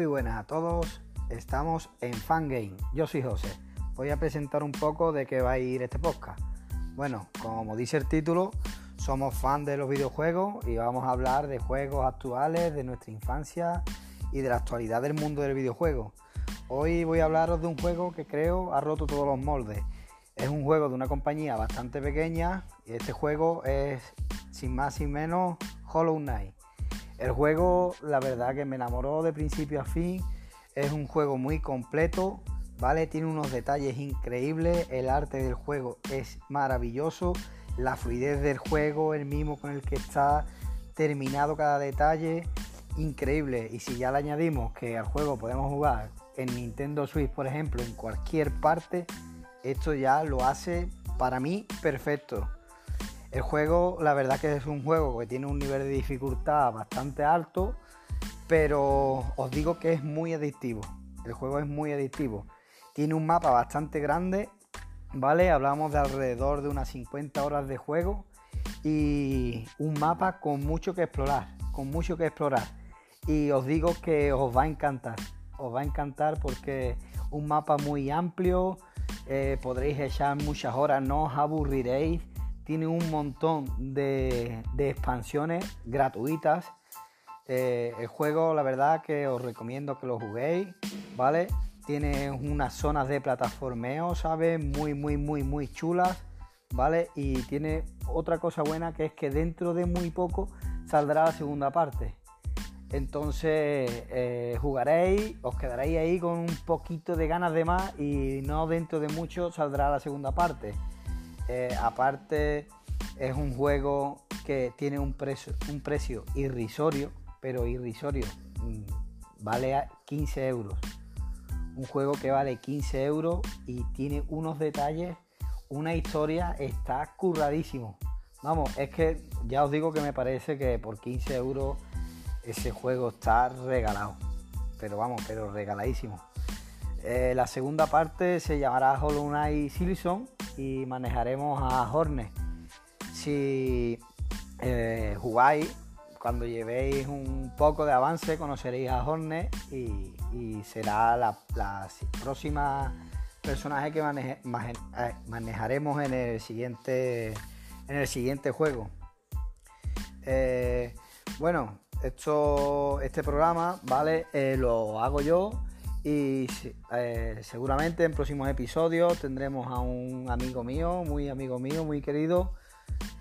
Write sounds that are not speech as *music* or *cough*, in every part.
Muy buenas a todos, estamos en Fangame. Yo soy José. Voy a presentar un poco de qué va a ir este podcast. Bueno, como dice el título, somos fans de los videojuegos y vamos a hablar de juegos actuales, de nuestra infancia y de la actualidad del mundo del videojuego. Hoy voy a hablaros de un juego que creo ha roto todos los moldes. Es un juego de una compañía bastante pequeña y este juego es sin más sin menos Hollow Knight. El juego, la verdad que me enamoró de principio a fin. Es un juego muy completo, ¿vale? Tiene unos detalles increíbles. El arte del juego es maravilloso. La fluidez del juego, el mismo con el que está terminado cada detalle, increíble. Y si ya le añadimos que al juego podemos jugar en Nintendo Switch, por ejemplo, en cualquier parte, esto ya lo hace para mí perfecto. El juego, la verdad que es un juego que tiene un nivel de dificultad bastante alto, pero os digo que es muy adictivo. El juego es muy adictivo. Tiene un mapa bastante grande, ¿vale? Hablamos de alrededor de unas 50 horas de juego y un mapa con mucho que explorar, con mucho que explorar. Y os digo que os va a encantar, os va a encantar porque un mapa muy amplio, eh, podréis echar muchas horas, no os aburriréis tiene un montón de, expansiones gratuitas. Eh, el juego, la verdad que os recomiendo que lo juguéis, ¿vale? Tiene unas zonas de plataformeo, ¿sabes? Muy, muy, muy, muy chulas, ¿vale? Y tiene otra cosa buena que es que dentro de muy poco saldrá la segunda parte. Entonces eh, jugaréis, os quedaréis ahí con un poquito de ganas de más y no dentro de mucho saldrá la segunda parte. Eh, aparte es un juego que tiene un precio, un precio irrisorio, pero irrisorio. Mm, vale 15 euros. Un juego que vale 15 euros y tiene unos detalles, una historia, está curradísimo. Vamos, es que ya os digo que me parece que por 15 euros ese juego está regalado. Pero vamos, pero regaladísimo. Eh, la segunda parte se llamará Hollow Knight Silson manejaremos a Hornet. Si eh, jugáis, cuando llevéis un poco de avance, conoceréis a Hornet y, será la, próxima personaje que eh, manejaremos en el siguiente, en el siguiente juego. Eh, bueno, esto, este programa, ¿vale? lo hago yo y eh, seguramente en próximos episodios tendremos a un amigo mío, muy amigo mío, muy querido,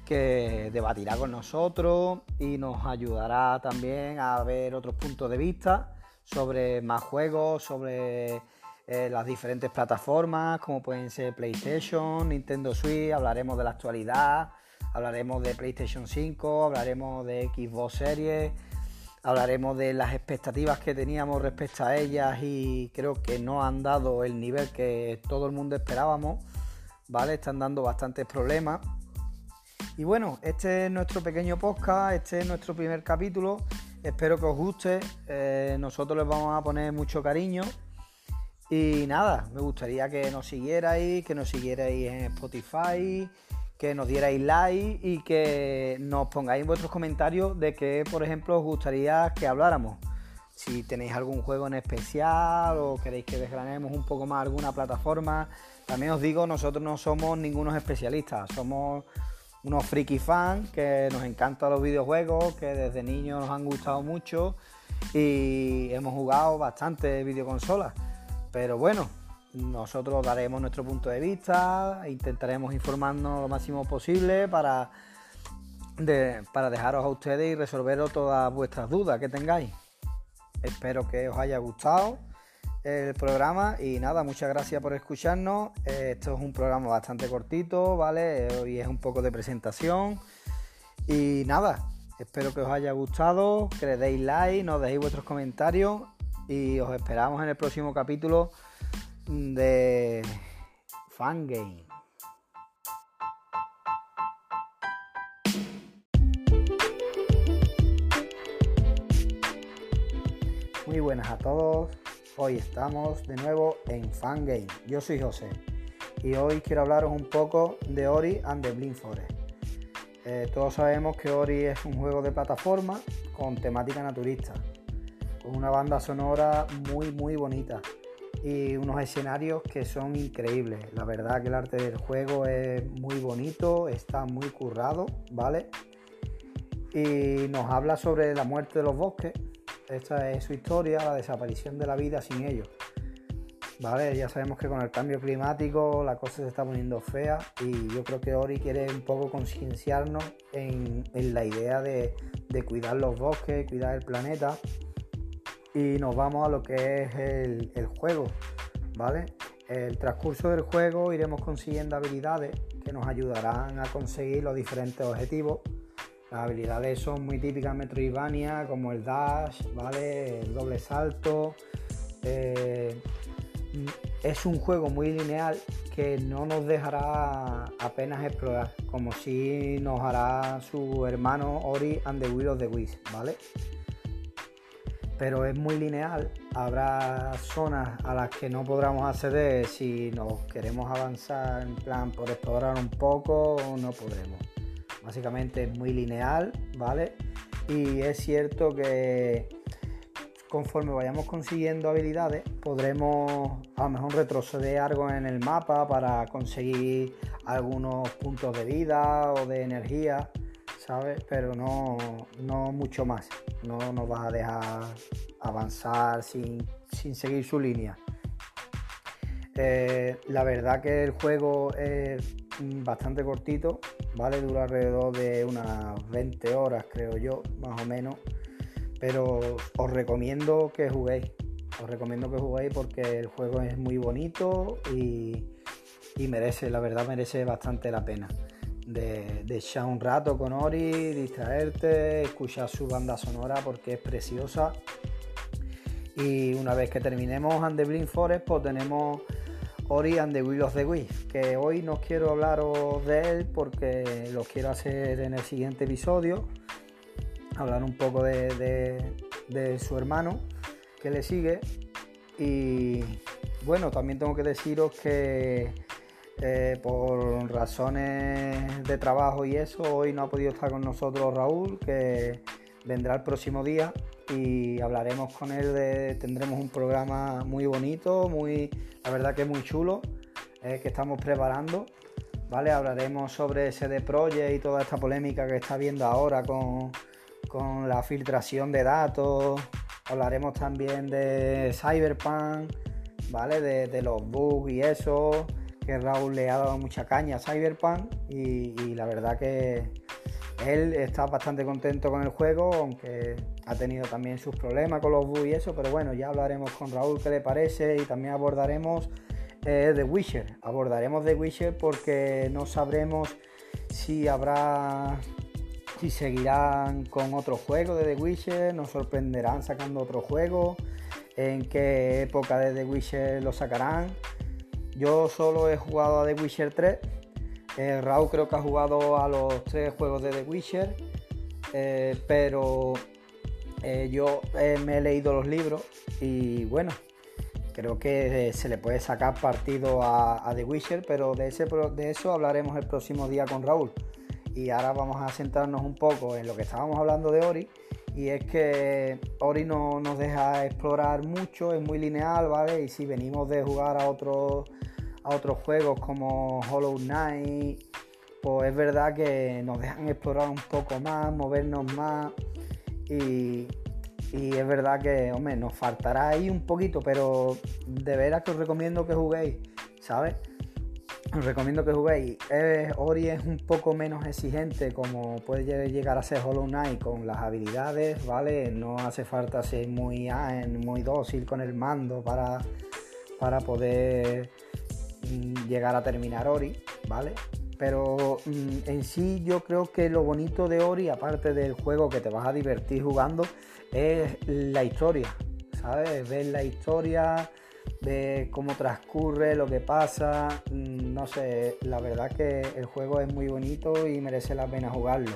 que debatirá con nosotros y nos ayudará también a ver otros puntos de vista sobre más juegos, sobre eh, las diferentes plataformas, como pueden ser PlayStation, Nintendo Switch, hablaremos de la actualidad, hablaremos de PlayStation 5, hablaremos de Xbox Series Hablaremos de las expectativas que teníamos respecto a ellas y creo que no han dado el nivel que todo el mundo esperábamos, ¿vale? Están dando bastantes problemas. Y bueno, este es nuestro pequeño podcast, este es nuestro primer capítulo. Espero que os guste. Eh, nosotros les vamos a poner mucho cariño. Y nada, me gustaría que nos siguierais, que nos siguierais en Spotify, que nos dierais like y que nos pongáis vuestros comentarios de qué, por ejemplo, os gustaría que habláramos. Si tenéis algún juego en especial o queréis que desgranemos un poco más alguna plataforma. También os digo, nosotros no somos ningunos especialistas, somos unos friki fans que nos encantan los videojuegos, que desde niños nos han gustado mucho y hemos jugado bastante videoconsolas. Pero bueno, nosotros daremos nuestro punto de vista, intentaremos informarnos lo máximo posible para, para dejaros a ustedes y resolveros todas vuestras dudas que tengáis. Espero que os haya gustado el programa y nada, muchas gracias por escucharnos. Esto es un programa bastante cortito, ¿vale? Hoy es un poco de presentación y nada, espero que os haya gustado, que le deis like, nos dejéis vuestros comentarios y os esperamos en el próximo capítulo de Fangame. Muy buenas a todos. Hoy estamos de nuevo en Fangame. Yo soy José y hoy quiero hablaros un poco de Ori and the Blind Forest. Eh, todos sabemos que Ori es un juego de plataforma con temática naturista. con una banda sonora muy muy bonita y unos escenarios que son increíbles. La verdad que el arte del juego es muy bonito, está muy currado, ¿vale? Y nos habla sobre la muerte de los bosques. Esta es su historia, la desaparición de la vida sin ellos. ¿Vale? Ya sabemos que con el cambio climático la cosa se está poniendo fea y yo creo que Ori quiere un poco concienciarnos en, la idea de, cuidar los bosques, cuidar el planeta y nos vamos a lo que es el, juego, ¿vale? El transcurso del juego iremos consiguiendo habilidades que nos ayudarán a conseguir los diferentes objetivos. Las habilidades son muy típicas Metroidvania, como el dash, ¿vale? El doble salto. Eh, es un juego muy lineal que no nos dejará apenas explorar, como si nos hará su hermano Ori and the Will of the Wisps, ¿vale? Pero es muy lineal, habrá zonas a las que no podremos acceder si nos queremos avanzar en plan por explorar un poco, no podremos. Básicamente es muy lineal, ¿vale? Y es cierto que conforme vayamos consiguiendo habilidades, podremos a lo mejor retroceder algo en el mapa para conseguir algunos puntos de vida o de energía, ¿sabes? Pero no, mucho más. No nos va a dejar avanzar sin, seguir su línea. Eh, la verdad que el juego es bastante cortito, ¿vale? Dura alrededor de unas 20 horas, creo yo, más o menos pero os recomiendo que juguéis. Os recomiendo que juguéis porque el juego es muy bonito y, merece, la verdad merece bastante la pena. De, echar un rato con Ori, distraerte, escuchar su banda sonora porque es preciosa. Y una vez que terminemos And the Blind Forest, pues tenemos Ori and the Will of the que hoy no quiero hablaros de él porque lo quiero hacer en el siguiente episodio hablar un poco de, su hermano que le sigue. Y bueno, también tengo que deciros que eh, por razones de trabajo y eso, hoy no ha podido estar con nosotros Raúl, que vendrá el próximo día y hablaremos con él tendremos un programa muy bonito, muy, la verdad que muy chulo, eh, que estamos preparando. ¿Vale? Hablaremos sobre CD Projekt y toda esta polémica que está habiendo ahora con, con la filtración de datos. Hablaremos también de Cyberpunk, ¿vale? De, los bugs y eso, que Raúl le ha dado mucha caña a Cyberpunk y, la verdad que él está bastante contento con el juego, aunque ha tenido también sus problemas con los bugs y eso, pero bueno, ya hablaremos con Raúl qué le parece y también abordaremos eh, The Witcher. Abordaremos The Witcher porque no sabremos si habrá si seguirán con otro juego de The Witcher, nos sorprenderán sacando otro juego, en qué época de The Witcher lo sacarán. Yo solo he jugado a The Witcher 3, eh, Raúl creo que ha jugado a los tres juegos de The Witcher, eh, pero eh, yo me he leído los libros y bueno, creo que se le puede sacar partido a, The Witcher, pero de, ese, de eso hablaremos el próximo día con Raúl. Y ahora vamos a centrarnos un poco en lo que estábamos hablando de Ori. Y es que Ori no nos deja explorar mucho, es muy lineal, ¿vale? Y si venimos de jugar a otros a otros juegos como Hollow Knight, pues es verdad que nos dejan explorar un poco más, movernos más. Y, y es verdad que, hombre, nos faltará ahí un poquito, pero de veras que os recomiendo que juguéis, ¿sabes? Os recomiendo que juguéis. Ori es un poco menos exigente como puede llegar a ser Hollow Knight con las habilidades, ¿vale? No hace falta ser muy, muy dócil con el mando para, para poder mm, llegar a terminar Ori, ¿vale? Pero mm, en sí yo creo que lo bonito de Ori, aparte del juego que te vas a divertir jugando, es la historia, ¿sabes? Ver la historia, de cómo transcurre, lo que pasa. Mm, no sé, la verdad que el juego es muy bonito y merece la pena jugarlo.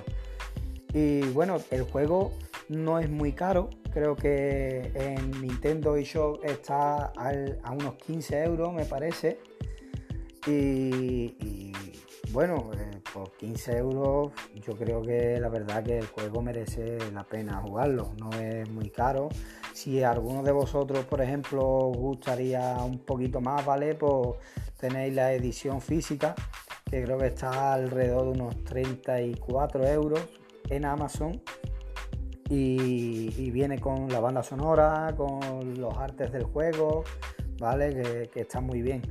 Y bueno, el juego no es muy caro, creo que en Nintendo eShop está a unos 15 euros, me parece. Y, bueno, eh, por 15 euros yo creo que la verdad que el juego merece la pena jugarlo, no es muy caro. Si alguno de vosotros, por ejemplo, os gustaría un poquito más, ¿vale? Pues tenéis la edición física, que creo que está alrededor de unos 34 euros en Amazon. Y, viene con la banda sonora, con los artes del juego, ¿vale? Que, está muy bien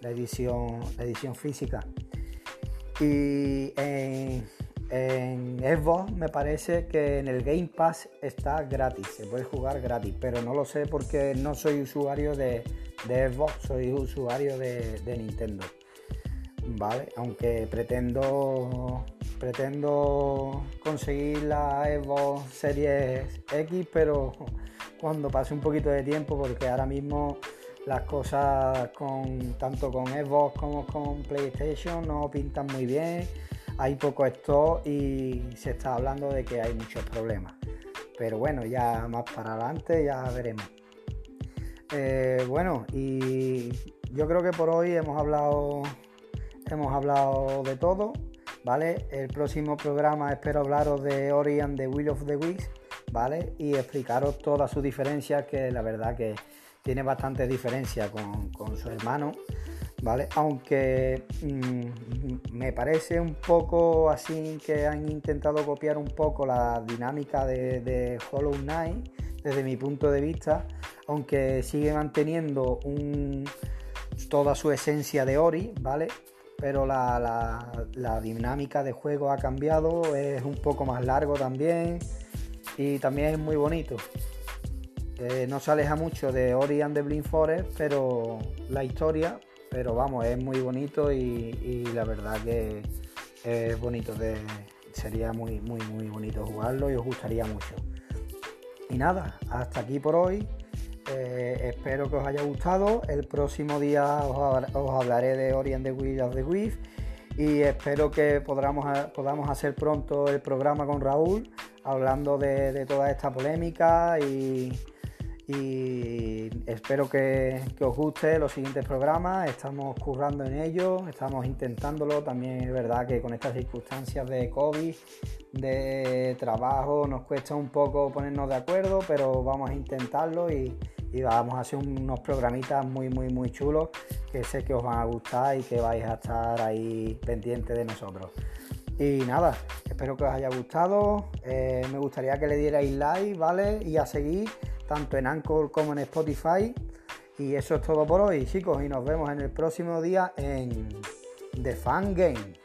la edición, la edición física. Y en, en Xbox me parece que en el Game Pass está gratis, se puede jugar gratis, pero no lo sé porque no soy usuario de, Xbox, soy usuario de, Nintendo. Vale, aunque pretendo pretendo conseguir la Xbox Series X, pero *laughs* cuando pase un poquito de tiempo, porque ahora mismo las cosas con tanto con Xbox como con PlayStation no pintan muy bien, hay poco stock y se está hablando de que hay muchos problemas. Pero bueno, ya más para adelante ya veremos. Eh, bueno, y yo creo que por hoy hemos hablado hemos hablado de todo, ¿vale? El próximo programa espero hablaros de Ori and the Will of the Wisps, ¿vale? Y explicaros todas sus diferencias, que la verdad que tiene bastante diferencia con, su hermano, ¿vale? Aunque mm, me parece un poco así que han intentado copiar un poco la dinámica de, Hollow Knight desde mi punto de vista, aunque sigue manteniendo toda su esencia de Ori, ¿vale? Pero la, la dinámica de juego ha cambiado, es un poco más largo también y también es muy bonito no se aleja mucho de Ori and the Blind Forest, pero la historia, pero vamos, es muy bonito y, la verdad que es bonito, de, sería muy, muy, muy bonito jugarlo y os gustaría mucho. Y nada, hasta aquí por hoy. Eh, espero que os haya gustado. El próximo día os, hablaré de Ori and the Will of the Wisp y espero que podamos, podamos hacer pronto el programa con Raúl hablando de toda esta polémica y, y espero que, os guste los siguientes programas. Estamos currando en ello, estamos intentándolo. También es verdad que con estas circunstancias de COVID, de trabajo, nos cuesta un poco ponernos de acuerdo, pero vamos a intentarlo y, vamos a hacer unos programitas muy, muy, muy chulos que sé que os van a gustar y que vais a estar ahí pendientes de nosotros. Y nada, espero que os haya gustado. Eh, me gustaría que le dierais like, ¿vale? Y a seguir tanto en Anchor como en Spotify. Y eso es todo por hoy, chicos, y nos vemos en el próximo día en The Fan Game.